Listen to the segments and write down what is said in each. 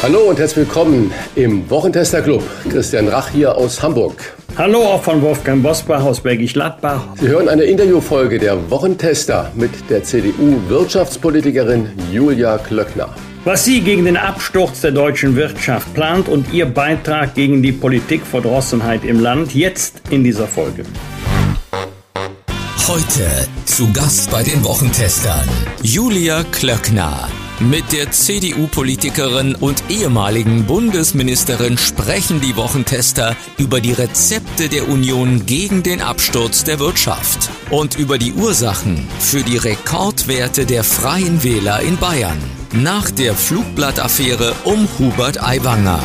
Hallo und herzlich willkommen im Wochentester Club. Christian Rach hier aus Hamburg. Hallo auch von Wolfgang Bosbach aus Bergisch Gladbach. Sie hören eine Interviewfolge der Wochentester mit der CDU-Wirtschaftspolitikerin Julia Klöckner. Was sie gegen den Absturz der deutschen Wirtschaft plant und ihr Beitrag gegen die Politikverdrossenheit im Land jetzt in dieser Folge. Heute zu Gast bei den Wochentestern Julia Klöckner. Mit der CDU-Politikerin und ehemaligen Bundesministerin sprechen die Wochentester über die Rezepte der Union gegen den Absturz der Wirtschaft und über die Ursachen für die Rekordwerte der Freien Wähler in Bayern nach der Flugblattaffäre um Hubert Aiwanger.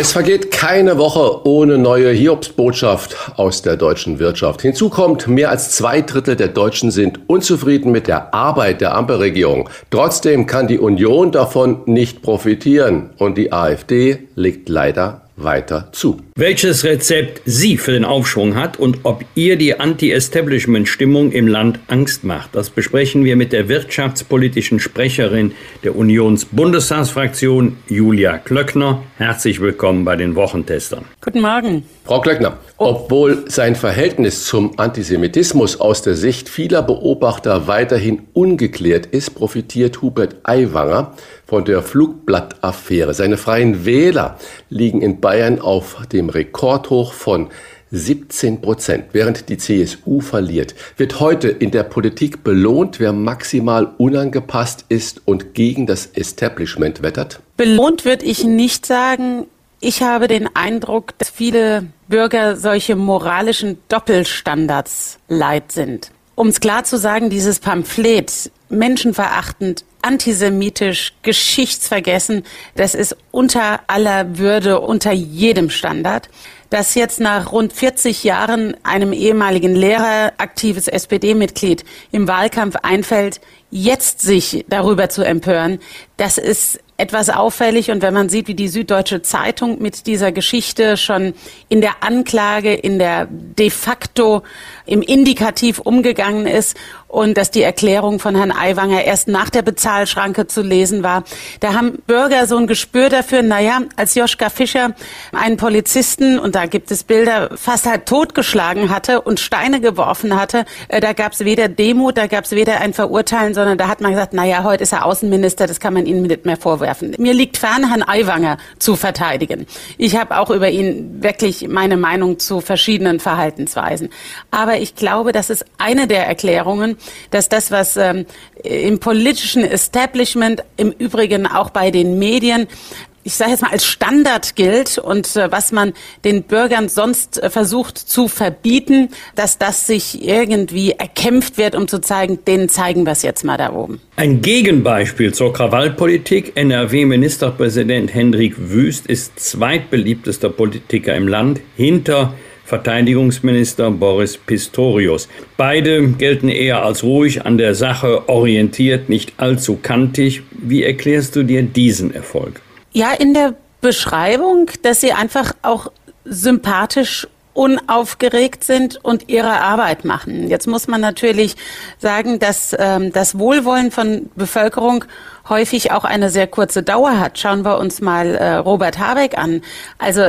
Es vergeht keine Woche ohne neue Hiobsbotschaft aus der deutschen Wirtschaft. Hinzu kommt, mehr als zwei Drittel der Deutschen sind unzufrieden mit der Arbeit der Ampelregierung. Trotzdem kann die Union davon nicht profitieren und die AfD legt leider weiter zu. Welches Rezept sie für den Aufschwung hat und ob ihr die Anti-Establishment-Stimmung im Land Angst macht, das besprechen wir mit der wirtschaftspolitischen Sprecherin der Unions-Bundestagsfraktion, Julia Klöckner. Herzlich willkommen bei den Wochentestern. Guten Morgen. Frau Klöckner, obwohl sein Verhältnis zum Antisemitismus aus der Sicht vieler Beobachter weiterhin ungeklärt ist, profitiert Hubert Aiwanger von der Flugblattaffäre. Seine freien Wähler liegen in Bayern auf dem Rekordhoch von 17 Prozent, während die CSU verliert. Wird heute in der Politik belohnt, wer maximal unangepasst ist und gegen das Establishment wettert? Belohnt würde ich nicht sagen. Ich habe den Eindruck, dass viele Bürger solche moralischen Doppelstandards leid sind. Um es klar zu sagen, dieses Pamphlet, menschenverachtend, antisemitisch, geschichtsvergessen, das ist unter aller Würde, unter jedem Standard. Dass jetzt nach rund 40 Jahren einem ehemaligen Lehrer, aktives SPD-Mitglied im Wahlkampf einfällt, jetzt sich darüber zu empören, das ist etwas auffällig. Und wenn man sieht, wie die Süddeutsche Zeitung mit dieser Geschichte schon in der Anklage, in der de facto, im Indikativ umgegangen ist und dass die Erklärung von Herrn Aiwanger erst nach der Bezahlschranke zu lesen war, da haben Bürger so ein Gespür dafür, naja, als Joschka Fischer einen Polizisten, und da gibt es Bilder, fast halt totgeschlagen hatte und Steine geworfen hatte, äh, da gab es weder Demut, da gab es weder ein Verurteilen, sondern da hat man gesagt, naja, heute ist er Außenminister, das kann man ihm nicht mehr vorwerfen. Mir liegt fern, Herrn Aiwanger zu verteidigen. Ich habe auch über ihn wirklich meine Meinung zu verschiedenen Verhaltensweisen. Aber ich glaube, das ist eine der Erklärungen, dass das, was ähm, im politischen Establishment, im Übrigen auch bei den Medien, ich sage jetzt mal, als Standard gilt und äh, was man den Bürgern sonst äh, versucht zu verbieten, dass das sich irgendwie erkämpft wird, um zu zeigen, denen zeigen wir es jetzt mal da oben. Ein Gegenbeispiel zur Krawallpolitik. NRW-Ministerpräsident Hendrik Wüst ist zweitbeliebtester Politiker im Land hinter Verteidigungsminister Boris Pistorius. Beide gelten eher als ruhig an der Sache orientiert, nicht allzu kantig. Wie erklärst du dir diesen Erfolg? Ja, in der Beschreibung, dass sie einfach auch sympathisch unaufgeregt sind und ihre Arbeit machen. Jetzt muss man natürlich sagen, dass ähm, das Wohlwollen von Bevölkerung häufig auch eine sehr kurze Dauer hat. Schauen wir uns mal äh, Robert Habeck an. Also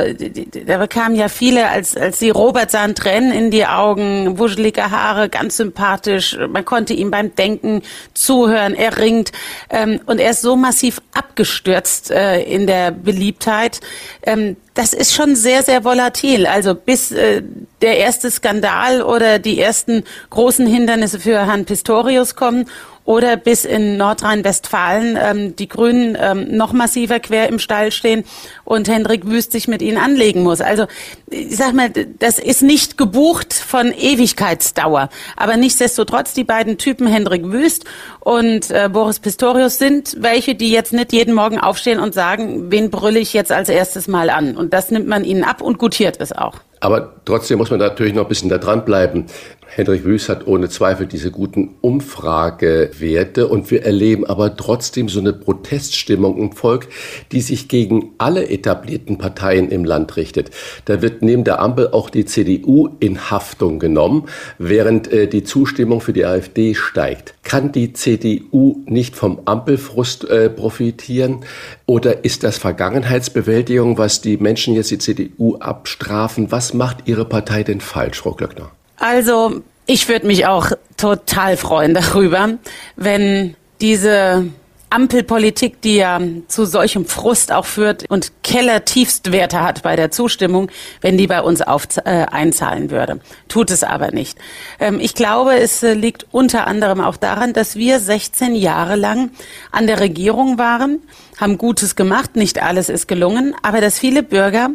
da bekamen ja viele, als, als sie Robert sahen, Tränen in die Augen, wuschelige Haare, ganz sympathisch. Man konnte ihm beim Denken zuhören, er ringt. Ähm, und er ist so massiv abgestürzt äh, in der Beliebtheit. Ähm, das ist schon sehr, sehr volatil. Also bis äh, der erste Skandal oder die ersten großen Hindernisse für Herrn Pistorius kommen oder bis in Nordrhein-Westfalen ähm, die Grünen ähm, noch massiver quer im Stall stehen und Hendrik Wüst sich mit ihnen anlegen muss. Also ich sag mal, das ist nicht gebucht von Ewigkeitsdauer. Aber nichtsdestotrotz, die beiden Typen Hendrik Wüst und äh, Boris Pistorius sind welche, die jetzt nicht jeden Morgen aufstehen und sagen, wen brülle ich jetzt als erstes mal an. Und das nimmt man ihnen ab und gutiert es auch. Aber trotzdem muss man natürlich noch ein bisschen da dranbleiben. Hendrik Wüst hat ohne Zweifel diese guten Umfragewerte und wir erleben aber trotzdem so eine Proteststimmung im Volk, die sich gegen alle etablierten Parteien im Land richtet. Da wird neben der Ampel auch die CDU in Haftung genommen, während äh, die Zustimmung für die AfD steigt. Kann die CDU nicht vom Ampelfrust äh, profitieren oder ist das Vergangenheitsbewältigung, was die Menschen jetzt die CDU abstrafen? Was macht Ihre Partei denn falsch, Frau Glöckner? Also ich würde mich auch total freuen darüber, wenn diese Ampelpolitik, die ja zu solchem Frust auch führt und Kellertiefstwerte hat bei der Zustimmung, wenn die bei uns auf, äh, einzahlen würde. Tut es aber nicht. Ähm, ich glaube, es äh, liegt unter anderem auch daran, dass wir 16 Jahre lang an der Regierung waren, haben Gutes gemacht, nicht alles ist gelungen, aber dass viele Bürger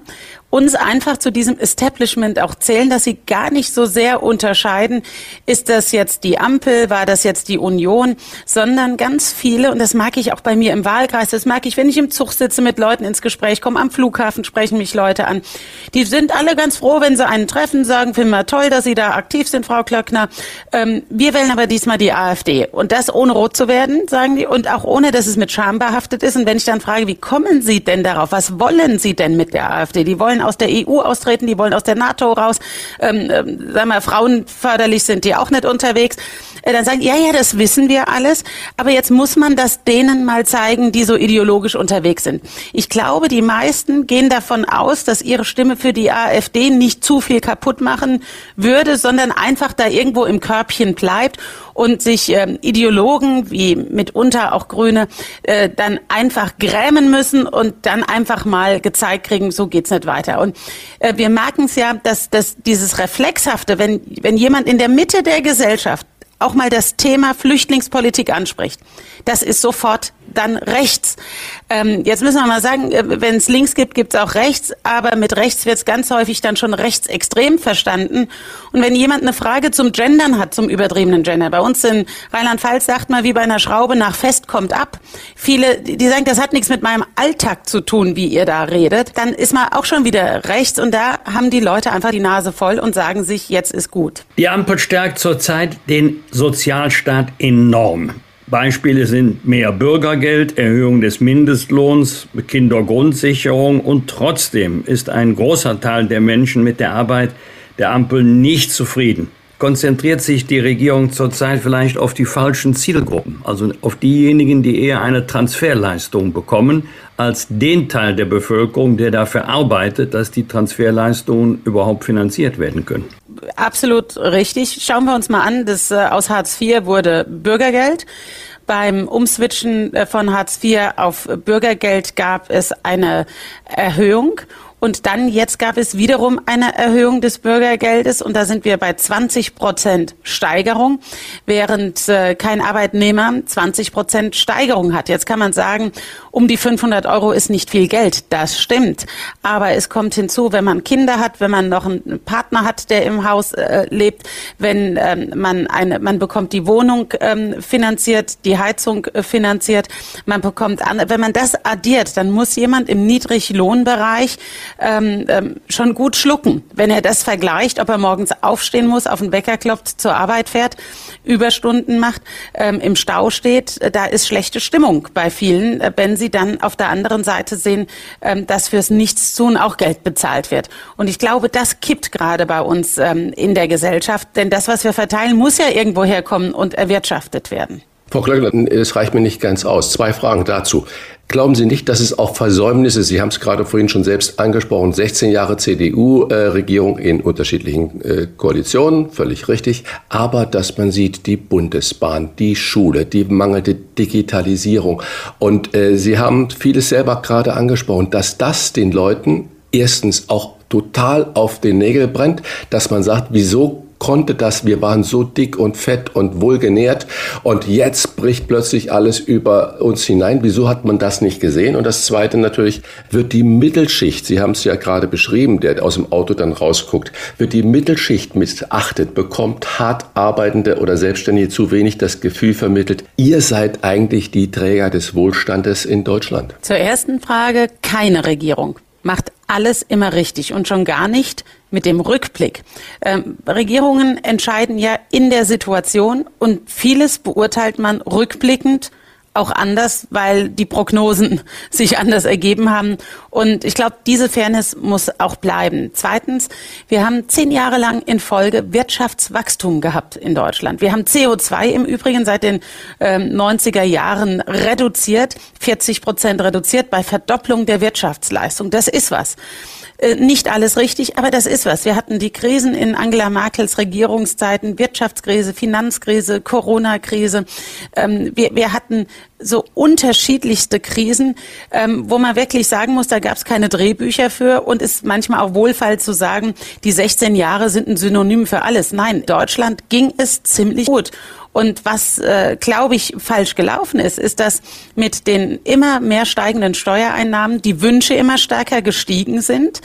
uns einfach zu diesem Establishment auch zählen, dass sie gar nicht so sehr unterscheiden, ist das jetzt die Ampel, war das jetzt die Union, sondern ganz viele, und das mag ich auch bei mir im Wahlkreis, das mag ich, wenn ich im Zug sitze, mit Leuten ins Gespräch komme, am Flughafen sprechen mich Leute an. Die sind alle ganz froh, wenn sie einen treffen, sagen, finden wir toll, dass Sie da aktiv sind, Frau Klöckner. Ähm, wir wählen aber diesmal die AfD. Und das ohne rot zu werden, sagen die, und auch ohne, dass es mit Scham behaftet ist. Und wenn ich dann frage, wie kommen Sie denn darauf? Was wollen Sie denn mit der AfD? Die wollen aus der EU austreten, die wollen aus der NATO raus. Ähm, ähm, sagen wir, frauenförderlich sind die auch nicht unterwegs. Äh, dann sagen, ja, ja, das wissen wir alles, aber jetzt muss man das denen mal zeigen, die so ideologisch unterwegs sind. Ich glaube, die meisten gehen davon aus, dass ihre Stimme für die AfD nicht zu viel kaputt machen würde, sondern einfach da irgendwo im Körbchen bleibt und sich ähm, Ideologen wie mitunter auch Grüne äh, dann einfach grämen müssen und dann einfach mal gezeigt kriegen, so geht's nicht weiter. Und äh, wir merken es ja, dass, dass dieses Reflexhafte, wenn, wenn jemand in der Mitte der Gesellschaft auch mal das Thema Flüchtlingspolitik anspricht, das ist sofort dann rechts. Ähm, jetzt müssen wir mal sagen, äh, wenn es links gibt, gibt es auch rechts, aber mit rechts wird es ganz häufig dann schon rechtsextrem verstanden. Und wenn jemand eine Frage zum Gendern hat, zum übertriebenen Gender, bei uns in Rheinland-Pfalz sagt man wie bei einer Schraube nach fest kommt ab. Viele, die sagen, das hat nichts mit meinem Alltag zu tun, wie ihr da redet, dann ist man auch schon wieder rechts und da haben die Leute einfach die Nase voll und sagen sich, jetzt ist gut. Die Ampel stärkt zurzeit den Sozialstaat enorm. Beispiele sind mehr Bürgergeld, Erhöhung des Mindestlohns, Kindergrundsicherung und trotzdem ist ein großer Teil der Menschen mit der Arbeit der Ampel nicht zufrieden. Konzentriert sich die Regierung zurzeit vielleicht auf die falschen Zielgruppen, also auf diejenigen, die eher eine Transferleistung bekommen, als den Teil der Bevölkerung, der dafür arbeitet, dass die Transferleistungen überhaupt finanziert werden können absolut richtig. Schauen wir uns mal an, das äh, aus Hartz IV wurde Bürgergeld. Beim Umswitchen äh, von Hartz IV auf Bürgergeld gab es eine Erhöhung und dann jetzt gab es wiederum eine Erhöhung des Bürgergeldes und da sind wir bei 20 Prozent Steigerung, während äh, kein Arbeitnehmer 20 Prozent Steigerung hat. Jetzt kann man sagen, um die 500 Euro ist nicht viel Geld. Das stimmt. Aber es kommt hinzu, wenn man Kinder hat, wenn man noch einen Partner hat, der im Haus äh, lebt, wenn ähm, man eine, man bekommt die Wohnung ähm, finanziert, die Heizung äh, finanziert, man bekommt an, wenn man das addiert, dann muss jemand im Niedriglohnbereich ähm, ähm, schon gut schlucken, wenn er das vergleicht, ob er morgens aufstehen muss, auf den Wecker klopft, zur Arbeit fährt, Überstunden macht, ähm, im Stau steht. Da ist schlechte Stimmung bei vielen, äh, wenn sie dann auf der anderen Seite sehen, ähm, dass fürs Nichtstun auch Geld bezahlt wird. Und ich glaube, das kippt gerade bei uns ähm, in der Gesellschaft, denn das, was wir verteilen, muss ja irgendwo herkommen und erwirtschaftet werden. Frau Klöckner, das reicht mir nicht ganz aus. Zwei Fragen dazu. Glauben Sie nicht, dass es auch Versäumnisse, Sie haben es gerade vorhin schon selbst angesprochen, 16 Jahre CDU-Regierung in unterschiedlichen äh, Koalitionen, völlig richtig, aber dass man sieht, die Bundesbahn, die Schule, die mangelnde Digitalisierung. Und äh, Sie haben vieles selber gerade angesprochen, dass das den Leuten erstens auch total auf den Nägel brennt, dass man sagt, wieso konnte das, wir waren so dick und fett und wohlgenährt und jetzt bricht plötzlich alles über uns hinein. Wieso hat man das nicht gesehen? Und das Zweite natürlich, wird die Mittelschicht, Sie haben es ja gerade beschrieben, der aus dem Auto dann rausguckt, wird die Mittelschicht missachtet, bekommt hart arbeitende oder Selbstständige zu wenig das Gefühl vermittelt, ihr seid eigentlich die Träger des Wohlstandes in Deutschland? Zur ersten Frage, keine Regierung macht alles immer richtig und schon gar nicht mit dem Rückblick. Ähm, Regierungen entscheiden ja in der Situation und vieles beurteilt man rückblickend auch anders, weil die Prognosen sich anders ergeben haben. Und ich glaube, diese Fairness muss auch bleiben. Zweitens, wir haben zehn Jahre lang in Folge Wirtschaftswachstum gehabt in Deutschland. Wir haben CO2 im Übrigen seit den äh, 90er Jahren reduziert, 40 Prozent reduziert bei Verdopplung der Wirtschaftsleistung. Das ist was. Äh, nicht alles richtig, aber das ist was. Wir hatten die Krisen in Angela Merkels Regierungszeiten, Wirtschaftskrise, Finanzkrise, Corona-Krise. Ähm, wir, wir hatten so unterschiedlichste Krisen, ähm, wo man wirklich sagen muss, da gab es keine Drehbücher für und ist manchmal auch wohlfeil zu sagen, die 16 Jahre sind ein Synonym für alles. Nein, Deutschland ging es ziemlich gut. Und was, äh, glaube ich, falsch gelaufen ist, ist, dass mit den immer mehr steigenden Steuereinnahmen die Wünsche immer stärker gestiegen sind.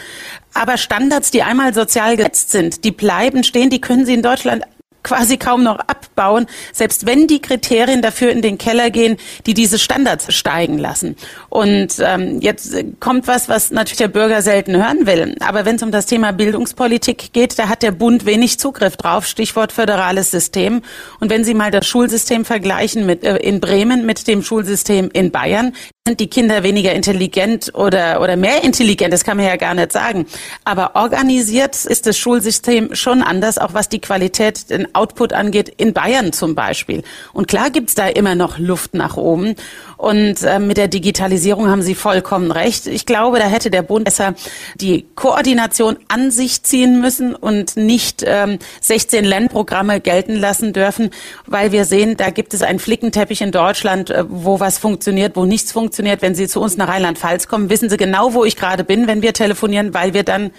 Aber Standards, die einmal sozial gesetzt sind, die bleiben stehen, die können Sie in Deutschland quasi kaum noch abbauen, selbst wenn die Kriterien dafür in den Keller gehen, die diese Standards steigen lassen. Und ähm, jetzt kommt was, was natürlich der Bürger selten hören will. Aber wenn es um das Thema Bildungspolitik geht, da hat der Bund wenig Zugriff drauf. Stichwort föderales System. Und wenn Sie mal das Schulsystem vergleichen mit äh, in Bremen mit dem Schulsystem in Bayern, sind die Kinder weniger intelligent oder, oder mehr intelligent, das kann man ja gar nicht sagen. Aber organisiert ist das Schulsystem schon anders, auch was die Qualität, den Output angeht, in Bayern zum Beispiel. Und klar gibt's da immer noch Luft nach oben. Und äh, mit der Digitalisierung haben Sie vollkommen recht. Ich glaube, da hätte der Bund besser die Koordination an sich ziehen müssen und nicht ähm, 16 Lernprogramme gelten lassen dürfen, weil wir sehen, da gibt es einen Flickenteppich in Deutschland, äh, wo was funktioniert, wo nichts funktioniert. Wenn Sie zu uns nach Rheinland-Pfalz kommen, wissen Sie genau, wo ich gerade bin, wenn wir telefonieren, weil wir dann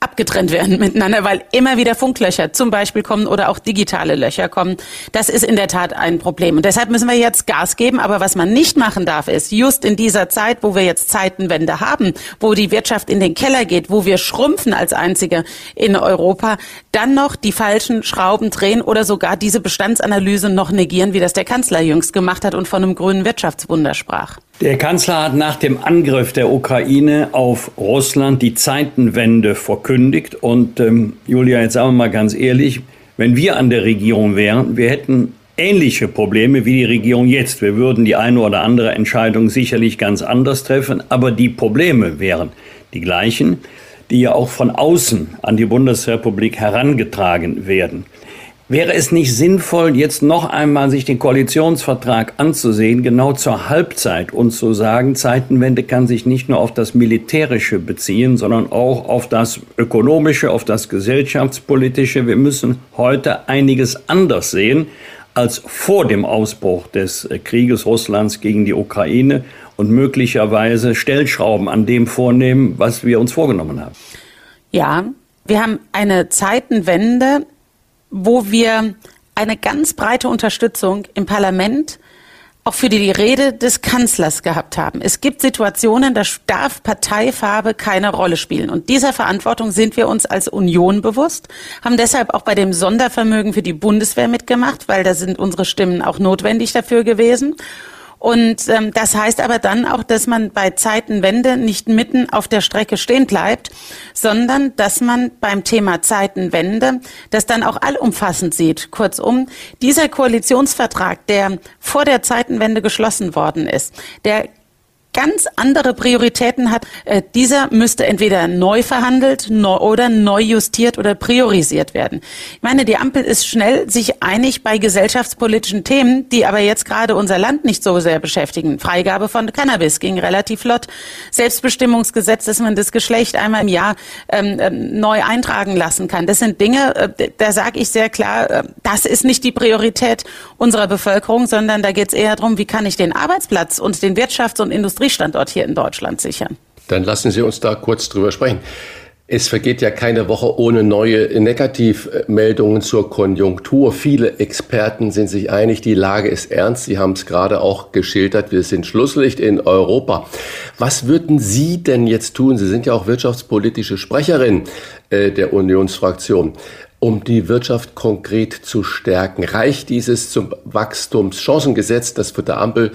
abgetrennt werden miteinander, weil immer wieder Funklöcher zum Beispiel kommen oder auch digitale Löcher kommen. Das ist in der Tat ein Problem. Und deshalb müssen wir jetzt Gas geben. Aber was man nicht machen darf, ist just in dieser Zeit, wo wir jetzt Zeitenwende haben, wo die Wirtschaft in den Keller geht, wo wir schrumpfen als Einzige in Europa, dann noch die falschen Schrauben drehen oder sogar diese Bestandsanalyse noch negieren, wie das der Kanzler jüngst gemacht hat und von einem grünen Wirtschaftswunder sprach. Der Kanzler hat nach dem Angriff der Ukraine auf Russland die Zeitenwende verkündigt. Und ähm, Julia, jetzt sagen wir mal ganz ehrlich, wenn wir an der Regierung wären, wir hätten ähnliche Probleme wie die Regierung jetzt. Wir würden die eine oder andere Entscheidung sicherlich ganz anders treffen, aber die Probleme wären die gleichen, die ja auch von außen an die Bundesrepublik herangetragen werden. Wäre es nicht sinnvoll, jetzt noch einmal sich den Koalitionsvertrag anzusehen, genau zur Halbzeit und zu sagen, Zeitenwende kann sich nicht nur auf das Militärische beziehen, sondern auch auf das Ökonomische, auf das Gesellschaftspolitische. Wir müssen heute einiges anders sehen als vor dem Ausbruch des Krieges Russlands gegen die Ukraine und möglicherweise Stellschrauben an dem vornehmen, was wir uns vorgenommen haben. Ja, wir haben eine Zeitenwende wo wir eine ganz breite Unterstützung im Parlament auch für die Rede des Kanzlers gehabt haben. Es gibt Situationen, da darf Parteifarbe keine Rolle spielen. Und dieser Verantwortung sind wir uns als Union bewusst, haben deshalb auch bei dem Sondervermögen für die Bundeswehr mitgemacht, weil da sind unsere Stimmen auch notwendig dafür gewesen. Und ähm, das heißt aber dann auch, dass man bei Zeitenwende nicht mitten auf der Strecke stehen bleibt, sondern dass man beim Thema Zeitenwende das dann auch allumfassend sieht. Kurzum, dieser Koalitionsvertrag, der vor der Zeitenwende geschlossen worden ist, der ganz andere Prioritäten hat, äh, dieser müsste entweder neu verhandelt oder neu justiert oder priorisiert werden. Ich meine, die Ampel ist schnell sich einig bei gesellschaftspolitischen Themen, die aber jetzt gerade unser Land nicht so sehr beschäftigen. Freigabe von Cannabis ging relativ flott. Selbstbestimmungsgesetz, dass man das Geschlecht einmal im Jahr ähm, ähm neu eintragen lassen kann. Das sind Dinge, äh, da sage ich sehr klar, äh, das ist nicht die Priorität unserer Bevölkerung, sondern da geht es eher darum, wie kann ich den Arbeitsplatz und den Wirtschafts- und Industrie Industriestandort hier in Deutschland sichern. Dann lassen Sie uns da kurz drüber sprechen. Es vergeht ja keine Woche ohne neue Negativmeldungen zur Konjunktur. Viele Experten sind sich einig, die Lage ist ernst. Sie haben es gerade auch geschildert, wir sind Schlusslicht in Europa. Was würden Sie denn jetzt tun? Sie sind ja auch wirtschaftspolitische Sprecherin äh, der Unionsfraktion. Um die Wirtschaft konkret zu stärken, reicht dieses zum Wachstumschancengesetz, das für der Ampel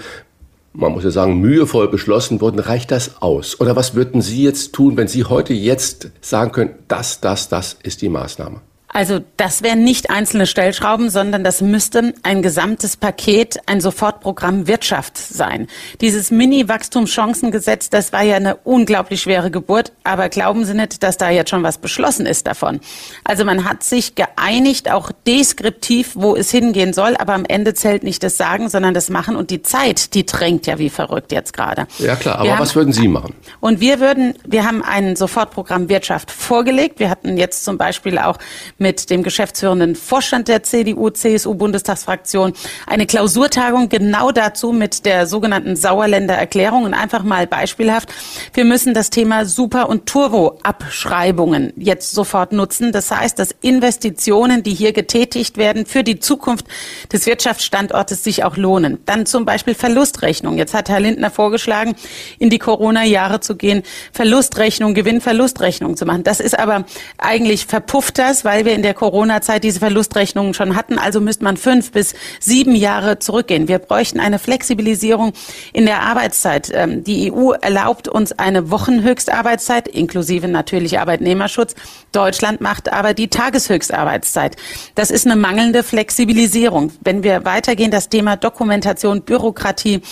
man muss ja sagen, mühevoll beschlossen wurden, reicht das aus? Oder was würden Sie jetzt tun, wenn Sie heute jetzt sagen können, das, das, das ist die Maßnahme? Also das wären nicht einzelne Stellschrauben, sondern das müsste ein gesamtes Paket, ein Sofortprogramm Wirtschaft sein. Dieses Mini-Wachstumschancengesetz, das war ja eine unglaublich schwere Geburt, aber glauben Sie nicht, dass da jetzt schon was beschlossen ist davon. Also man hat sich geeinigt, auch deskriptiv, wo es hingehen soll, aber am Ende zählt nicht das Sagen, sondern das Machen und die Zeit, die drängt ja wie verrückt jetzt gerade. Ja klar, aber wir was haben, würden Sie machen? Und wir würden, wir haben ein Sofortprogramm Wirtschaft vorgelegt. Wir hatten jetzt zum Beispiel auch mit dem geschäftsführenden Vorstand der CDU-CSU-Bundestagsfraktion eine Klausurtagung genau dazu mit der sogenannten Sauerländer Erklärung und einfach mal beispielhaft. Wir müssen das Thema Super- und Turbo-Abschreibungen jetzt sofort nutzen. Das heißt, dass Investitionen, die hier getätigt werden, für die Zukunft des Wirtschaftsstandortes sich auch lohnen. Dann zum Beispiel Verlustrechnung. Jetzt hat Herr Lindner vorgeschlagen, in die Corona-Jahre zu gehen, Verlustrechnung, Gewinn-Verlustrechnung zu machen. Das ist aber eigentlich verpufft das, weil wir in der Corona-Zeit diese Verlustrechnungen schon hatten. Also müsste man fünf bis sieben Jahre zurückgehen. Wir bräuchten eine Flexibilisierung in der Arbeitszeit. Ähm, die EU erlaubt uns eine Wochenhöchstarbeitszeit, inklusive natürlich Arbeitnehmerschutz. Deutschland macht aber die Tageshöchstarbeitszeit. Das ist eine mangelnde Flexibilisierung. Wenn wir weitergehen, das Thema Dokumentation, Bürokratie,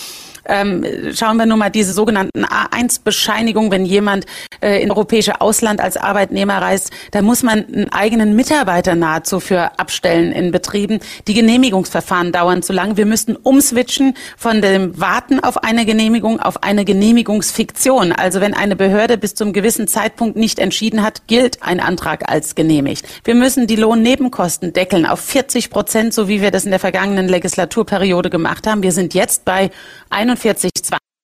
ähm, schauen wir nur mal diese sogenannten A1-Bescheinigungen, wenn jemand äh, in europäische Ausland als Arbeitnehmer reist, da muss man einen eigenen Mitarbeiter nahezu für abstellen in Betrieben. Die Genehmigungsverfahren dauern zu lang. Wir müssten umswitchen von dem Warten auf eine Genehmigung auf eine Genehmigungsfiktion. Also wenn eine Behörde bis zum gewissen Zeitpunkt nicht entschieden hat, gilt ein Antrag als genehmigt. Wir müssen die Lohnnebenkosten deckeln auf 40 Prozent, so wie wir das in der vergangenen Legislaturperiode gemacht haben. Wir sind jetzt bei 41,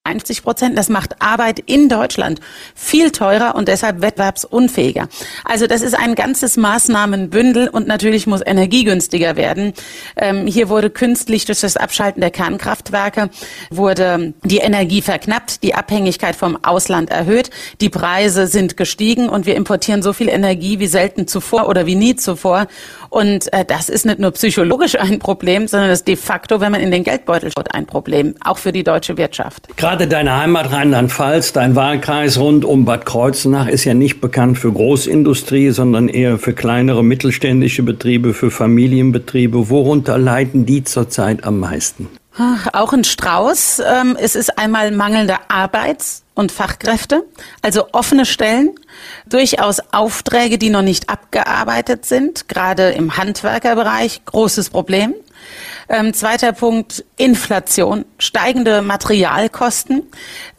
50 Prozent. Das macht Arbeit in Deutschland viel teurer und deshalb wettbewerbsunfähiger. Also das ist ein ganzes Maßnahmenbündel und natürlich muss Energie günstiger werden. Ähm, hier wurde künstlich durch das Abschalten der Kernkraftwerke wurde die Energie verknappt, die Abhängigkeit vom Ausland erhöht, die Preise sind gestiegen und wir importieren so viel Energie wie selten zuvor oder wie nie zuvor. Und äh, das ist nicht nur psychologisch ein Problem, sondern das ist de facto, wenn man in den Geldbeutel schaut, ein Problem, auch für die deutsche Wirtschaft. Gerade deine Heimat Rheinland-Pfalz, dein Wahlkreis rund um Bad Kreuznach ist ja nicht bekannt für Großindustrie, sondern eher für kleinere mittelständische Betriebe, für Familienbetriebe. Worunter leiden die zurzeit am meisten? Auch ein Strauß. Ähm, es ist einmal mangelnde Arbeits- und Fachkräfte, also offene Stellen, durchaus Aufträge, die noch nicht abgearbeitet sind, gerade im Handwerkerbereich, großes Problem. Ähm, zweiter Punkt, Inflation, steigende Materialkosten,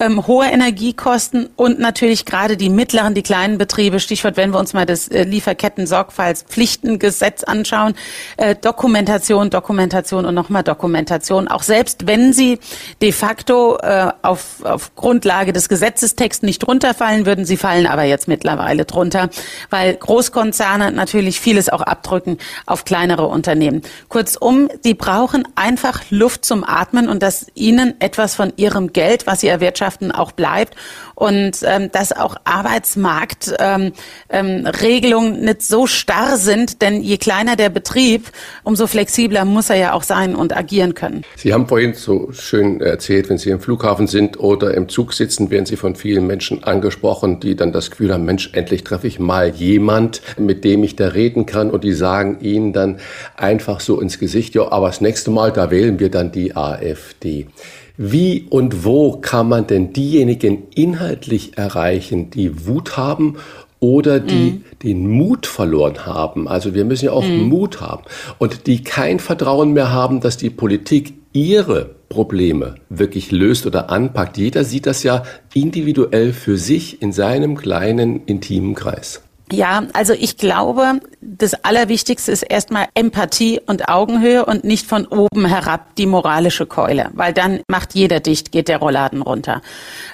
ähm, hohe Energiekosten und natürlich gerade die mittleren, die kleinen Betriebe, Stichwort, wenn wir uns mal das äh, Lieferketten-Sorgfaltspflichtengesetz anschauen, äh, Dokumentation, Dokumentation und nochmal Dokumentation. Auch selbst wenn sie de facto äh, auf, auf Grundlage des Gesetzestexts nicht runterfallen würden, sie fallen aber jetzt mittlerweile drunter, weil Großkonzerne natürlich vieles auch abdrücken auf kleinere Unternehmen. Kurzum, die brauchen brauchen einfach Luft zum Atmen und dass ihnen etwas von ihrem Geld, was sie erwirtschaften, auch bleibt und ähm, dass auch Arbeitsmarktregelungen ähm, ähm, nicht so starr sind, denn je kleiner der Betrieb, umso flexibler muss er ja auch sein und agieren können. Sie haben vorhin so schön erzählt, wenn Sie im Flughafen sind oder im Zug sitzen, werden Sie von vielen Menschen angesprochen, die dann das Gefühl haben, Mensch, endlich treffe ich mal jemand, mit dem ich da reden kann und die sagen Ihnen dann einfach so ins Gesicht, ja, aber das nächste Mal, da wählen wir dann die AfD. Wie und wo kann man denn diejenigen inhaltlich erreichen, die Wut haben oder die mm. den Mut verloren haben? Also wir müssen ja auch mm. Mut haben und die kein Vertrauen mehr haben, dass die Politik ihre Probleme wirklich löst oder anpackt. Jeder sieht das ja individuell für sich in seinem kleinen, intimen Kreis. Ja, also ich glaube, das Allerwichtigste ist erstmal Empathie und Augenhöhe und nicht von oben herab die moralische Keule, weil dann macht jeder dicht, geht der Rollladen runter.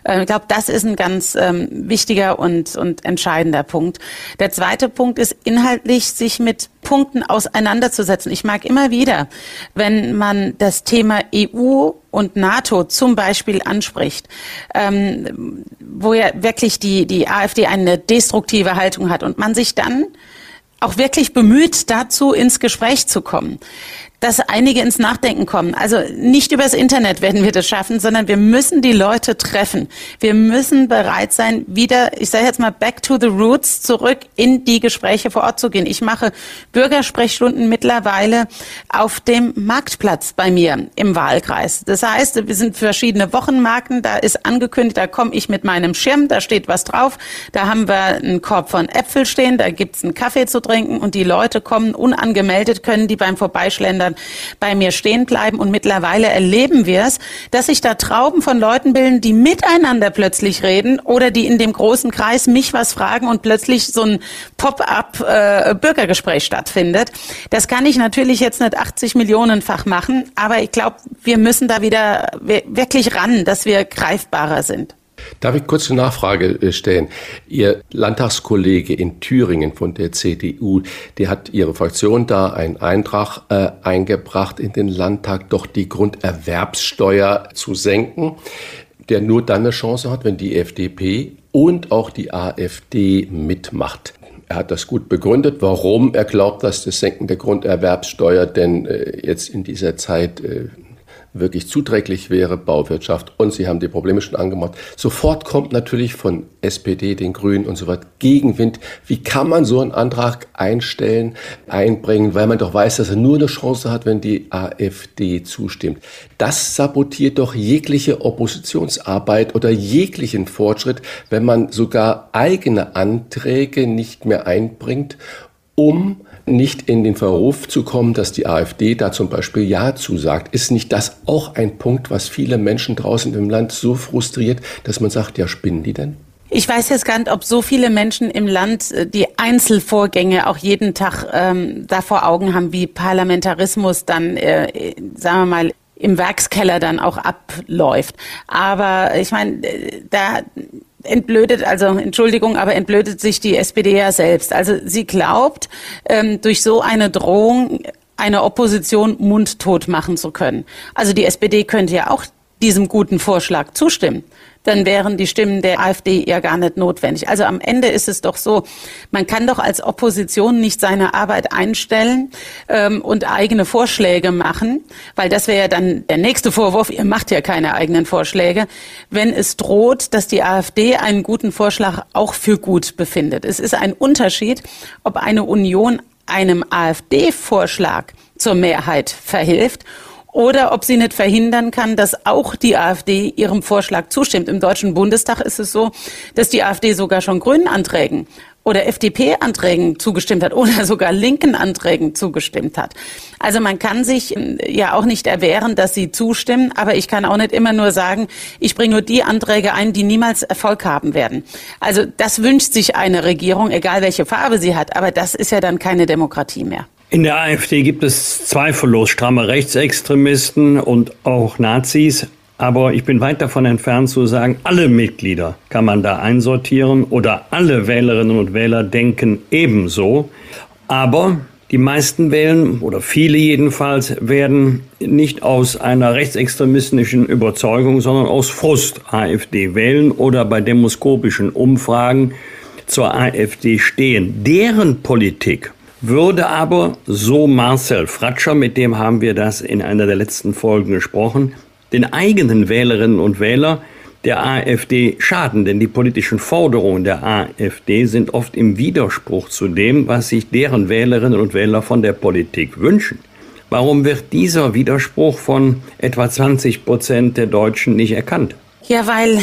Äh, ich glaube, das ist ein ganz ähm, wichtiger und, und entscheidender Punkt. Der zweite Punkt ist inhaltlich sich mit Punkten auseinanderzusetzen. Ich mag immer wieder, wenn man das Thema EU und NATO zum Beispiel anspricht, ähm, wo ja wirklich die, die AfD eine destruktive Haltung hat und man sich dann auch wirklich bemüht, dazu ins Gespräch zu kommen dass einige ins Nachdenken kommen. Also nicht übers Internet werden wir das schaffen, sondern wir müssen die Leute treffen. Wir müssen bereit sein, wieder, ich sage jetzt mal, back to the roots, zurück in die Gespräche vor Ort zu gehen. Ich mache Bürgersprechstunden mittlerweile auf dem Marktplatz bei mir im Wahlkreis. Das heißt, wir sind verschiedene Wochenmarken, da ist angekündigt, da komme ich mit meinem Schirm, da steht was drauf, da haben wir einen Korb von Äpfel stehen, da gibt's einen Kaffee zu trinken und die Leute kommen unangemeldet, können die beim Vorbeischlendern bei mir stehen bleiben und mittlerweile erleben wir es, dass sich da Trauben von Leuten bilden, die miteinander plötzlich reden oder die in dem großen Kreis mich was fragen und plötzlich so ein Pop-up äh, Bürgergespräch stattfindet. Das kann ich natürlich jetzt nicht 80 Millionenfach machen, aber ich glaube, wir müssen da wieder wirklich ran, dass wir greifbarer sind. Darf ich kurz eine Nachfrage äh, stellen? Ihr Landtagskollege in Thüringen von der CDU, der hat Ihre Fraktion da einen Eintrag äh, eingebracht in den Landtag, doch die Grunderwerbssteuer zu senken, der nur dann eine Chance hat, wenn die FDP und auch die AfD mitmacht. Er hat das gut begründet, warum er glaubt, dass das Senken der Grunderwerbssteuer denn äh, jetzt in dieser Zeit äh, wirklich zuträglich wäre, Bauwirtschaft. Und Sie haben die Probleme schon angemacht. Sofort kommt natürlich von SPD, den Grünen und so weiter Gegenwind. Wie kann man so einen Antrag einstellen, einbringen, weil man doch weiß, dass er nur eine Chance hat, wenn die AfD zustimmt. Das sabotiert doch jegliche Oppositionsarbeit oder jeglichen Fortschritt, wenn man sogar eigene Anträge nicht mehr einbringt, um nicht in den Verruf zu kommen, dass die AfD da zum Beispiel Ja zusagt. Ist nicht das auch ein Punkt, was viele Menschen draußen im Land so frustriert, dass man sagt, ja, spinnen die denn? Ich weiß jetzt gar nicht, ob so viele Menschen im Land äh, die Einzelvorgänge auch jeden Tag ähm, da vor Augen haben, wie Parlamentarismus dann, äh, sagen wir mal, im Werkskeller dann auch abläuft. Aber ich meine, äh, da entblödet, also Entschuldigung, aber entblödet sich die SPD ja selbst. Also sie glaubt, ähm, durch so eine Drohung eine Opposition mundtot machen zu können. Also die SPD könnte ja auch diesem guten Vorschlag zustimmen dann wären die Stimmen der AfD ja gar nicht notwendig. Also am Ende ist es doch so, man kann doch als Opposition nicht seine Arbeit einstellen ähm, und eigene Vorschläge machen, weil das wäre ja dann der nächste Vorwurf, ihr macht ja keine eigenen Vorschläge, wenn es droht, dass die AfD einen guten Vorschlag auch für gut befindet. Es ist ein Unterschied, ob eine Union einem AfD-Vorschlag zur Mehrheit verhilft oder ob sie nicht verhindern kann, dass auch die AfD ihrem Vorschlag zustimmt. Im Deutschen Bundestag ist es so, dass die AfD sogar schon Grünen Anträgen oder FDP-Anträgen zugestimmt hat oder sogar linken Anträgen zugestimmt hat. Also man kann sich äh, ja auch nicht erwehren, dass sie zustimmen, aber ich kann auch nicht immer nur sagen, ich bringe nur die Anträge ein, die niemals Erfolg haben werden. Also das wünscht sich eine Regierung, egal welche Farbe sie hat, aber das ist ja dann keine Demokratie mehr. In der AfD gibt es zweifellos stramme Rechtsextremisten und auch Nazis. Aber ich bin weit davon entfernt zu sagen, alle Mitglieder kann man da einsortieren oder alle Wählerinnen und Wähler denken ebenso. Aber die meisten wählen, oder viele jedenfalls, werden nicht aus einer rechtsextremistischen Überzeugung, sondern aus Frust AfD wählen oder bei demoskopischen Umfragen zur AfD stehen. Deren Politik würde aber, so Marcel Fratscher, mit dem haben wir das in einer der letzten Folgen gesprochen, den eigenen Wählerinnen und Wähler der AfD schaden, denn die politischen Forderungen der AfD sind oft im Widerspruch zu dem, was sich deren Wählerinnen und Wähler von der Politik wünschen. Warum wird dieser Widerspruch von etwa 20 Prozent der Deutschen nicht erkannt? Ja, weil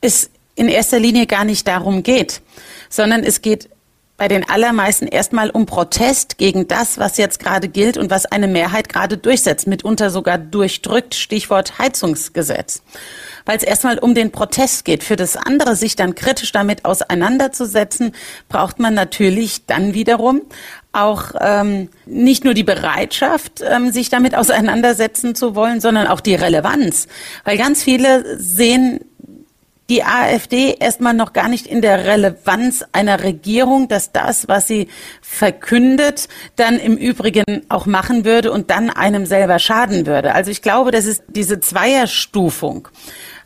es in erster Linie gar nicht darum geht, sondern es geht bei den allermeisten erstmal um Protest gegen das, was jetzt gerade gilt und was eine Mehrheit gerade durchsetzt, mitunter sogar durchdrückt, Stichwort Heizungsgesetz. Weil es erstmal um den Protest geht. Für das andere, sich dann kritisch damit auseinanderzusetzen, braucht man natürlich dann wiederum auch ähm, nicht nur die Bereitschaft, ähm, sich damit auseinandersetzen zu wollen, sondern auch die Relevanz. Weil ganz viele sehen die AfD erstmal noch gar nicht in der Relevanz einer Regierung, dass das, was sie verkündet, dann im Übrigen auch machen würde und dann einem selber schaden würde. Also ich glaube, das ist diese Zweierstufung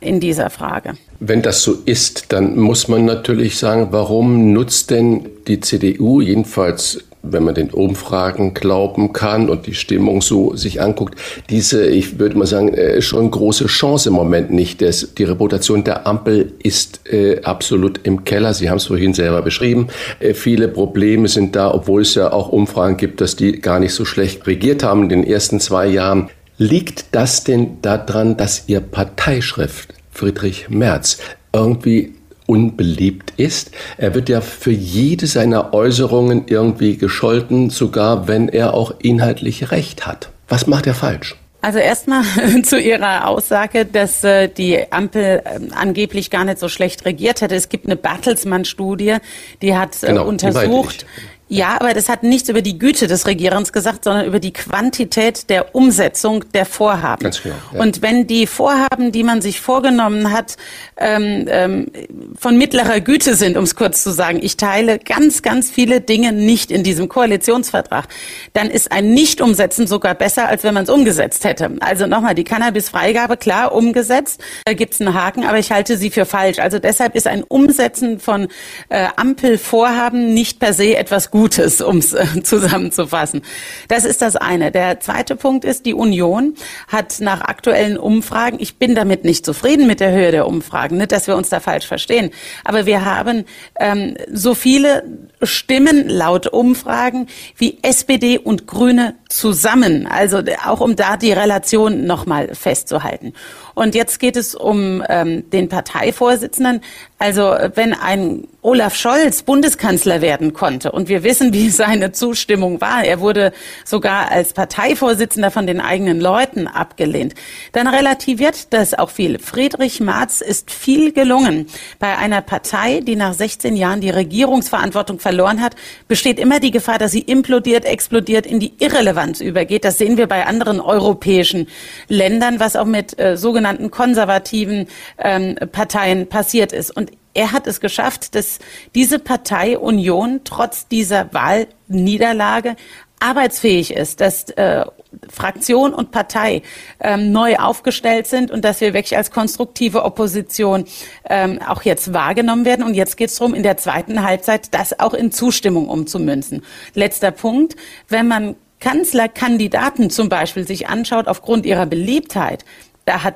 in dieser Frage. Wenn das so ist, dann muss man natürlich sagen, warum nutzt denn die CDU, jedenfalls wenn man den Umfragen glauben kann und die Stimmung so sich anguckt, diese, ich würde mal sagen, äh, schon große Chance im Moment nicht. Das, die Reputation der Ampel ist äh, absolut im Keller. Sie haben es vorhin selber beschrieben. Äh, viele Probleme sind da, obwohl es ja auch Umfragen gibt, dass die gar nicht so schlecht regiert haben in den ersten zwei Jahren. Liegt das denn daran, dass Ihr Parteischrift Friedrich Merz irgendwie unbeliebt ist. Er wird ja für jede seiner Äußerungen irgendwie gescholten, sogar wenn er auch inhaltlich recht hat. Was macht er falsch? Also erstmal zu Ihrer Aussage, dass äh, die Ampel äh, angeblich gar nicht so schlecht regiert hätte. Es gibt eine Bertelsmann-Studie, die hat äh, genau, untersucht, ja, aber das hat nichts über die Güte des Regierens gesagt, sondern über die Quantität der Umsetzung der Vorhaben. Ganz genau. Ja. Und wenn die Vorhaben, die man sich vorgenommen hat, ähm, ähm, von mittlerer Güte sind, um es kurz zu sagen, ich teile ganz, ganz viele Dinge nicht in diesem Koalitionsvertrag, dann ist ein Nicht-Umsetzen sogar besser, als wenn man es umgesetzt hätte. Also nochmal, die Cannabis-Freigabe, klar, umgesetzt, da gibt's einen Haken, aber ich halte sie für falsch. Also deshalb ist ein Umsetzen von äh, Ampelvorhaben nicht per se etwas Gutes. Um es äh, zusammenzufassen. Das ist das eine. Der zweite Punkt ist, die Union hat nach aktuellen Umfragen, ich bin damit nicht zufrieden mit der Höhe der Umfragen, nicht, dass wir uns da falsch verstehen, aber wir haben ähm, so viele Stimmen laut Umfragen wie SPD und Grüne zusammen. Also auch um da die Relation nochmal festzuhalten. Und jetzt geht es um ähm, den Parteivorsitzenden. Also wenn ein Olaf Scholz Bundeskanzler werden konnte und wir wissen, wie seine Zustimmung war, er wurde sogar als Parteivorsitzender von den eigenen Leuten abgelehnt, dann relativiert das auch viel. Friedrich Marz ist viel gelungen. Bei einer Partei, die nach 16 Jahren die Regierungsverantwortung verloren hat, besteht immer die Gefahr, dass sie implodiert, explodiert, in die Irrelevanz übergeht. Das sehen wir bei anderen europäischen Ländern, was auch mit äh, sogenannten konservativen ähm, Parteien passiert ist. Und er hat es geschafft, dass diese Partei Union trotz dieser Wahlniederlage arbeitsfähig ist, dass äh, Fraktion und Partei ähm, neu aufgestellt sind und dass wir wirklich als konstruktive Opposition ähm, auch jetzt wahrgenommen werden. Und jetzt geht es darum, in der zweiten Halbzeit das auch in Zustimmung umzumünzen. Letzter Punkt, wenn man Kanzlerkandidaten zum Beispiel sich anschaut aufgrund ihrer Beliebtheit, da hat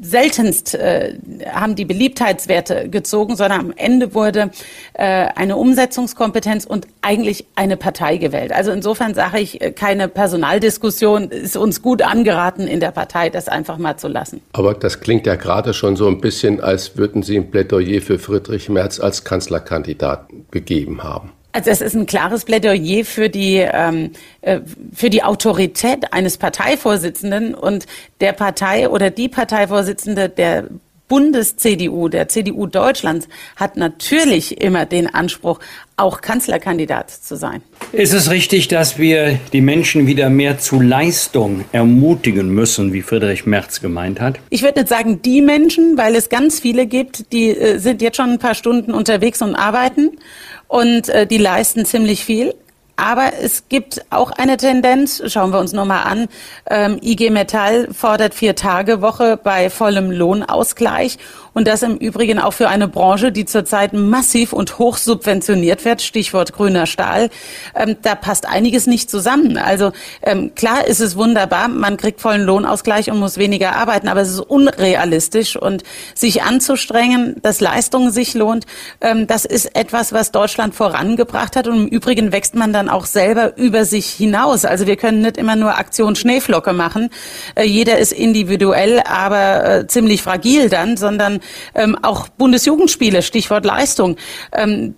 seltenst äh, haben die Beliebtheitswerte gezogen, sondern am Ende wurde äh, eine Umsetzungskompetenz und eigentlich eine Partei gewählt. Also insofern sage ich, äh, keine Personaldiskussion ist uns gut angeraten in der Partei, das einfach mal zu lassen. Aber das klingt ja gerade schon so ein bisschen, als würden Sie ein Plädoyer für Friedrich Merz als Kanzlerkandidat gegeben haben. Also es ist ein klares Plädoyer für die, ähm, äh, für die Autorität eines Parteivorsitzenden und der Partei oder die Parteivorsitzende der Bundes-CDU, der CDU Deutschlands, hat natürlich immer den Anspruch, auch Kanzlerkandidat zu sein. Ist es richtig, dass wir die Menschen wieder mehr zu Leistung ermutigen müssen, wie Friedrich Merz gemeint hat? Ich würde nicht sagen die Menschen, weil es ganz viele gibt, die äh, sind jetzt schon ein paar Stunden unterwegs und arbeiten und äh, die leisten ziemlich viel. Aber es gibt auch eine Tendenz, schauen wir uns nur mal an, ähm, IG Metall fordert vier Tage Woche bei vollem Lohnausgleich und das im Übrigen auch für eine Branche, die zurzeit massiv und hoch subventioniert wird, Stichwort grüner Stahl. Ähm, da passt einiges nicht zusammen. Also ähm, klar ist es wunderbar, man kriegt vollen Lohnausgleich und muss weniger arbeiten, aber es ist unrealistisch und sich anzustrengen, dass Leistung sich lohnt, ähm, das ist etwas, was Deutschland vorangebracht hat und im Übrigen wächst man dann auch selber über sich hinaus. Also wir können nicht immer nur Aktion Schneeflocke machen. Äh, jeder ist individuell, aber äh, ziemlich fragil dann, sondern ähm, auch Bundesjugendspiele, Stichwort Leistung. Ähm,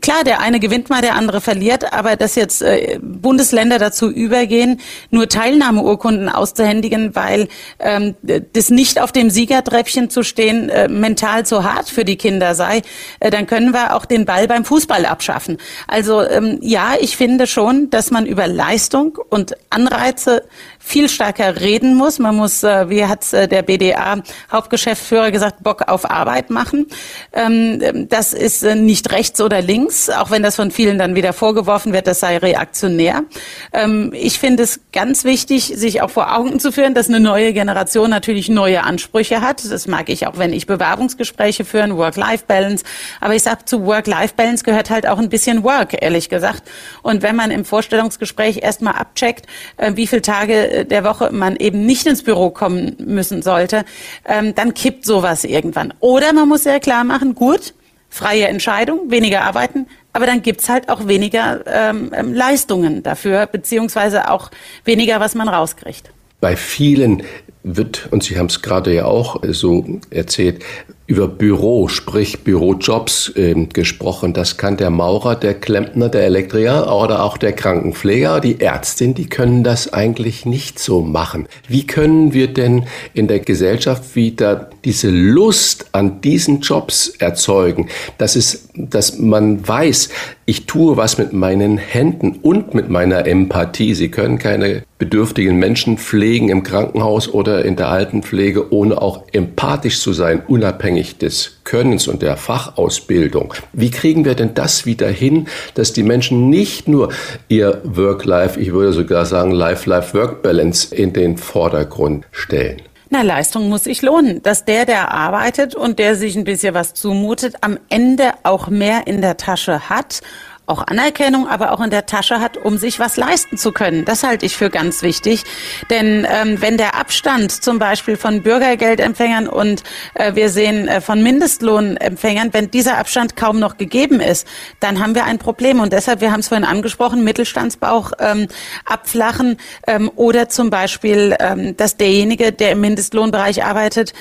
klar, der eine gewinnt mal, der andere verliert, aber dass jetzt äh, Bundesländer dazu übergehen, nur Teilnahmeurkunden auszuhändigen, weil ähm, das nicht auf dem Siegertreppchen zu stehen äh, mental zu hart für die Kinder sei, äh, dann können wir auch den Ball beim Fußball abschaffen. Also ähm, ja, ich finde schon, dass man über Leistung und Anreize viel stärker reden muss. Man muss, äh, wie hat äh, der BDA Hauptgeschäftsführer gesagt, Bock auf Arbeit machen. Ähm, das ist äh, nicht rechts oder links, auch wenn das von vielen dann wieder vorgeworfen wird, das sei reaktionär. Ähm, ich finde es ganz wichtig, sich auch vor Augen zu führen, dass eine neue Generation natürlich neue Ansprüche hat. Das mag ich auch, wenn ich Bewerbungsgespräche führen, Work-Life-Balance. Aber ich sage, zu Work-Life-Balance gehört halt auch ein bisschen Work, ehrlich gesagt. Und wenn man im Vorstellungsgespräch erstmal abcheckt, äh, wie viele Tage der Woche man eben nicht ins Büro kommen müssen sollte, ähm, dann kippt sowas irgendwann. Oder man muss sehr klar machen, gut, freie Entscheidung, weniger arbeiten, aber dann gibt's halt auch weniger ähm, ähm, Leistungen dafür, beziehungsweise auch weniger, was man rauskriegt. Bei vielen wird, und Sie haben es gerade ja auch so erzählt, über Büro, sprich Bürojobs äh, gesprochen. Das kann der Maurer, der Klempner, der Elektriker oder auch der Krankenpfleger, die Ärztin, die können das eigentlich nicht so machen. Wie können wir denn in der Gesellschaft wieder diese Lust an diesen Jobs erzeugen? Das ist, dass man weiß, ich tue was mit meinen Händen und mit meiner Empathie. Sie können keine bedürftigen Menschen pflegen im Krankenhaus oder in der Altenpflege, ohne auch empathisch zu sein, unabhängig des Könnens und der Fachausbildung. Wie kriegen wir denn das wieder hin, dass die Menschen nicht nur ihr Work-Life, ich würde sogar sagen Life-Life-Work-Balance in den Vordergrund stellen? Na, Leistung muss sich lohnen, dass der, der arbeitet und der sich ein bisschen was zumutet, am Ende auch mehr in der Tasche hat auch Anerkennung, aber auch in der Tasche hat, um sich was leisten zu können. Das halte ich für ganz wichtig. Denn ähm, wenn der Abstand zum Beispiel von Bürgergeldempfängern und äh, wir sehen äh, von Mindestlohnempfängern, wenn dieser Abstand kaum noch gegeben ist, dann haben wir ein Problem. Und deshalb, wir haben es vorhin angesprochen, Mittelstandsbauch ähm, abflachen ähm, oder zum Beispiel, ähm, dass derjenige, der im Mindestlohnbereich arbeitet,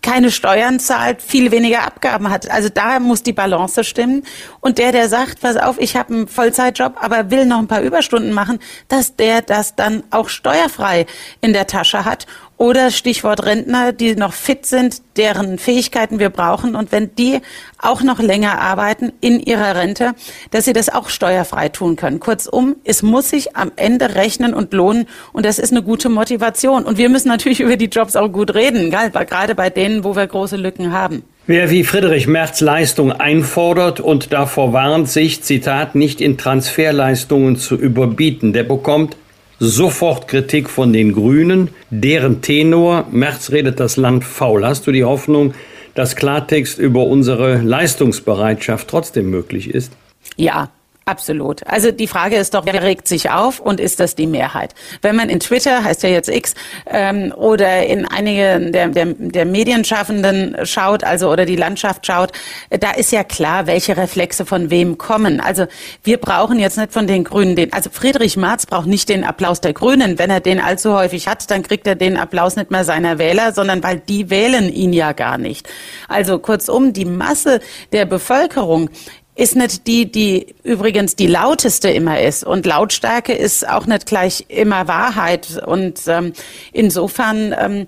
keine Steuern zahlt, viel weniger Abgaben hat. Also da muss die Balance stimmen. Und der, der sagt, pass auf, ich ich habe einen Vollzeitjob, aber will noch ein paar Überstunden machen, dass der das dann auch steuerfrei in der Tasche hat. Oder Stichwort Rentner, die noch fit sind, deren Fähigkeiten wir brauchen. Und wenn die auch noch länger arbeiten in ihrer Rente, dass sie das auch steuerfrei tun können. Kurzum, es muss sich am Ende rechnen und lohnen. Und das ist eine gute Motivation. Und wir müssen natürlich über die Jobs auch gut reden, gerade bei denen, wo wir große Lücken haben. Wer wie Friedrich Merz Leistung einfordert und davor warnt, sich, Zitat, nicht in Transferleistungen zu überbieten, der bekommt sofort Kritik von den Grünen, deren Tenor, Merz redet das Land faul. Hast du die Hoffnung, dass Klartext über unsere Leistungsbereitschaft trotzdem möglich ist? Ja, Absolut. Also die Frage ist doch, wer regt sich auf und ist das die Mehrheit? Wenn man in Twitter, heißt ja jetzt X, ähm, oder in einige der, der, der Medienschaffenden schaut, also oder die Landschaft schaut, da ist ja klar, welche Reflexe von wem kommen. Also wir brauchen jetzt nicht von den Grünen den, also Friedrich Marz braucht nicht den Applaus der Grünen. Wenn er den allzu häufig hat, dann kriegt er den Applaus nicht mehr seiner Wähler, sondern weil die wählen ihn ja gar nicht. Also kurzum, die Masse der Bevölkerung ist nicht die, die übrigens die lauteste immer ist. Und Lautstärke ist auch nicht gleich immer Wahrheit. Und ähm, insofern ähm,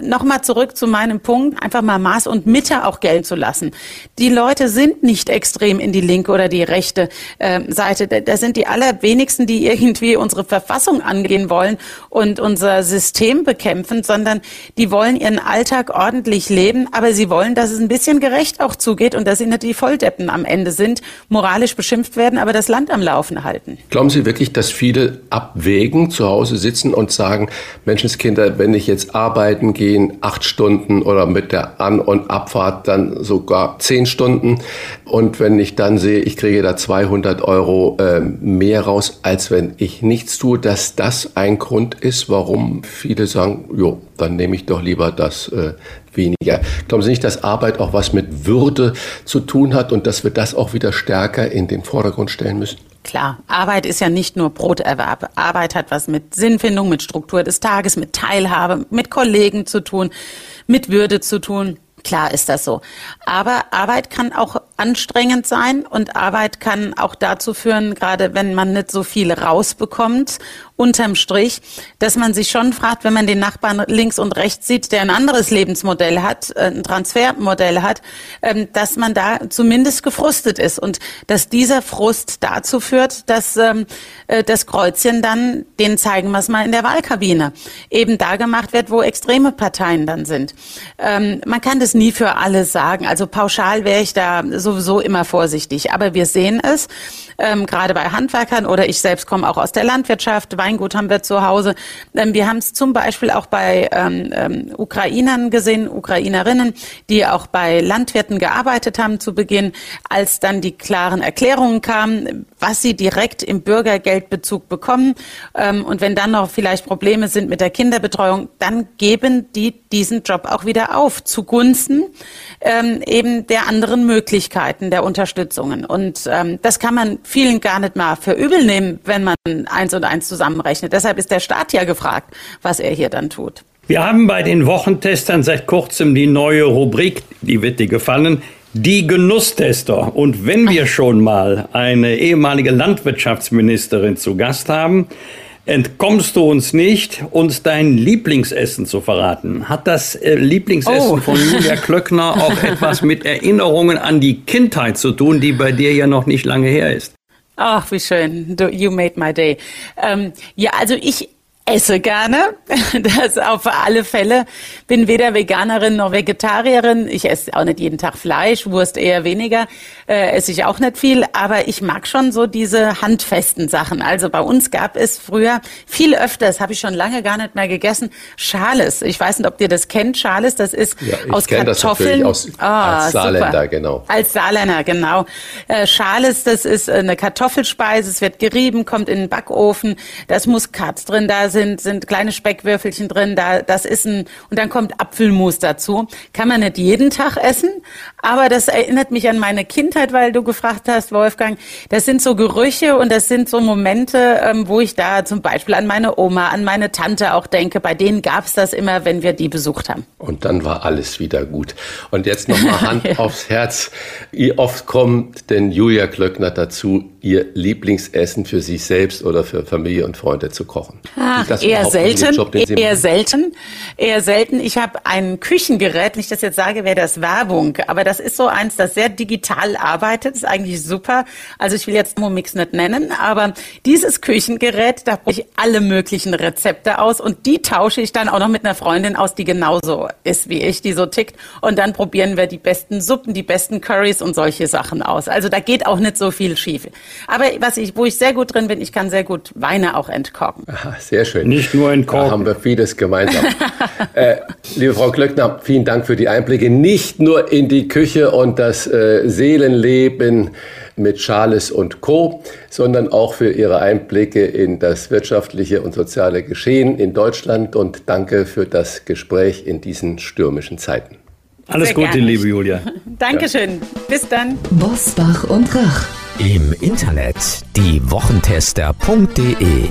nochmal zurück zu meinem Punkt, einfach mal Maß und Mitte auch gelten zu lassen. Die Leute sind nicht extrem in die linke oder die rechte äh, Seite. Da sind die allerwenigsten, die irgendwie unsere Verfassung angehen wollen und unser System bekämpfen, sondern die wollen ihren Alltag ordentlich leben, aber sie wollen, dass es ein bisschen gerecht auch zugeht und dass sie nicht die Volldeppen am Ende sind, moralisch beschimpft werden, aber das Land am Laufen halten. Glauben Sie wirklich, dass viele abwägen, zu Hause sitzen und sagen, Menschenskinder, wenn ich jetzt arbeiten gehen, acht Stunden oder mit der An- und Abfahrt dann sogar zehn Stunden. Und wenn ich dann sehe, ich kriege da 200 Euro äh, mehr raus, als wenn ich nichts tue, dass das ein Grund ist, warum viele sagen, jo, dann nehme ich doch lieber das äh, weniger. Glauben Sie nicht, dass Arbeit auch was mit Würde zu tun hat und dass wir das auch wieder stärker in den Vordergrund stellen müssen? Klar, Arbeit ist ja nicht nur Broterwerb. Arbeit hat was mit Sinnfindung, mit Struktur des Tages, mit Teilhabe, mit Kollegen zu tun, mit Würde zu tun. Klar ist das so. Aber Arbeit kann auch anstrengend sein und Arbeit kann auch dazu führen, gerade wenn man nicht so viel rausbekommt unterm Strich, dass man sich schon fragt, wenn man den Nachbarn links und rechts sieht, der ein anderes Lebensmodell hat, äh, ein Transfermodell hat, ähm, dass man da zumindest gefrustet ist und dass dieser Frust dazu führt, dass ähm, äh, das Kreuzchen dann, denen zeigen wir es mal in der Wahlkabine, eben da gemacht wird, wo extreme Parteien dann sind. Ähm, man kann das nie für alle sagen. Also pauschal wäre ich da sowieso immer vorsichtig. Aber wir sehen es, gerade bei Handwerkern oder ich selbst komme auch aus der Landwirtschaft, Weingut haben wir zu Hause. Ähm, wir haben es zum Beispiel auch bei ähm, ähm, Ukrainern gesehen, Ukrainerinnen, die auch bei Landwirten gearbeitet haben zu Beginn, als dann die klaren Erklärungen kamen, was sie direkt im Bürgergeldbezug bekommen. Ähm, und wenn dann noch vielleicht Probleme sind mit der Kinderbetreuung, dann geben die diesen Job auch wieder auf zugunsten ähm, eben der anderen Möglichkeiten der Unterstützungen. Und ähm, das kann man vielen gar nicht mal für übel nehmen, wenn man eins und eins zusammenrechnet. Deshalb ist der Staat ja gefragt, was er hier dann tut. Wir haben bei den Wochentestern seit kurzem die neue Rubrik, die wird dir gefallen, die Genusstester. Und wenn wir schon mal eine ehemalige Landwirtschaftsministerin zu Gast haben, entkommst du uns nicht, uns dein Lieblingsessen zu verraten. Hat das äh, Lieblingsessen oh. von Julia Klöckner auch etwas mit Erinnerungen an die Kindheit zu tun, die bei dir ja noch nicht lange her ist? Ach, wie schön. You made my day. Ähm, ja, also ich esse gerne. Das auf alle Fälle. Bin weder Veganerin noch Vegetarierin. Ich esse auch nicht jeden Tag Fleisch, Wurst eher weniger. Äh, esse ich auch nicht viel. Aber ich mag schon so diese handfesten Sachen. Also bei uns gab es früher viel öfter, das habe ich schon lange gar nicht mehr gegessen, Schales. Ich weiß nicht, ob ihr das kennt. Schales, das ist ja, aus Kartoffeln. Das aus, oh, als Saarländer, super. genau. Als Saarländer, genau. Äh, Schales, das ist eine Kartoffelspeise. Es wird gerieben, kommt in den Backofen. Da ist Muskat drin, da sind, sind kleine Speckwürfelchen drin. Da, das ist ein, und dann kommt Apfelmus dazu. Kann man nicht jeden Tag essen, aber das erinnert mich an meine Kindheit, weil du gefragt hast, Wolfgang. Das sind so Gerüche und das sind so Momente, ähm, wo ich da zum Beispiel an meine Oma, an meine Tante auch denke. Bei denen gab es das immer, wenn wir die besucht haben. Und dann war alles wieder gut. Und jetzt nochmal Hand ja. aufs Herz. Wie oft kommt denn Julia Klöckner dazu, ihr Lieblingsessen für sich selbst oder für Familie und Freunde zu kochen? Ach, eher selten. Job, eher selten. Eher selten. Ich habe ein Küchengerät, wenn ich das jetzt sage, wäre das Werbung. Aber das ist so eins, das sehr digital arbeitet. Das ist eigentlich super. Also ich will jetzt Thermomix nicht nennen, aber dieses Küchengerät, da brauche ich alle möglichen Rezepte aus und die tausche ich dann auch noch mit einer Freundin aus, die genauso ist wie ich, die so tickt. Und dann probieren wir die besten Suppen, die besten Curries und solche Sachen aus. Also da geht auch nicht so viel schief. Aber was ich, wo ich sehr gut drin bin, ich kann sehr gut Weine auch entkorken. Aha, sehr schön. Nicht nur entkorken. Da haben wir vieles gemeinsam. äh, liebe Frau Klöckner, vielen Dank für die Einblicke. Nicht nur in die Küche und das äh, Seelenleben mit Charles und Co., sondern auch für Ihre Einblicke in das wirtschaftliche und soziale Geschehen in Deutschland und danke für das Gespräch in diesen stürmischen Zeiten. Alles Sehr Gute, gerne. liebe Julia. Dankeschön. Ja. Bis dann. Bosbach und Rach. Im Internet diewochentester.de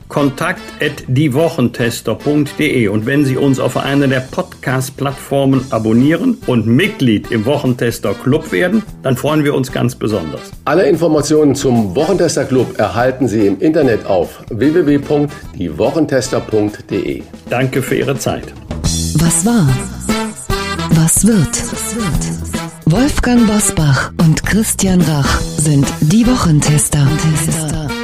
kontakt.diewochentester.de und wenn Sie uns auf einer der Podcast-Plattformen abonnieren und Mitglied im Wochentester Club werden, dann freuen wir uns ganz besonders. Alle Informationen zum Wochentester Club erhalten Sie im Internet auf www.diewochentester.de. Danke für Ihre Zeit. Was war? Was wird? Wolfgang Bosbach und Christian Rach sind die Wochentester.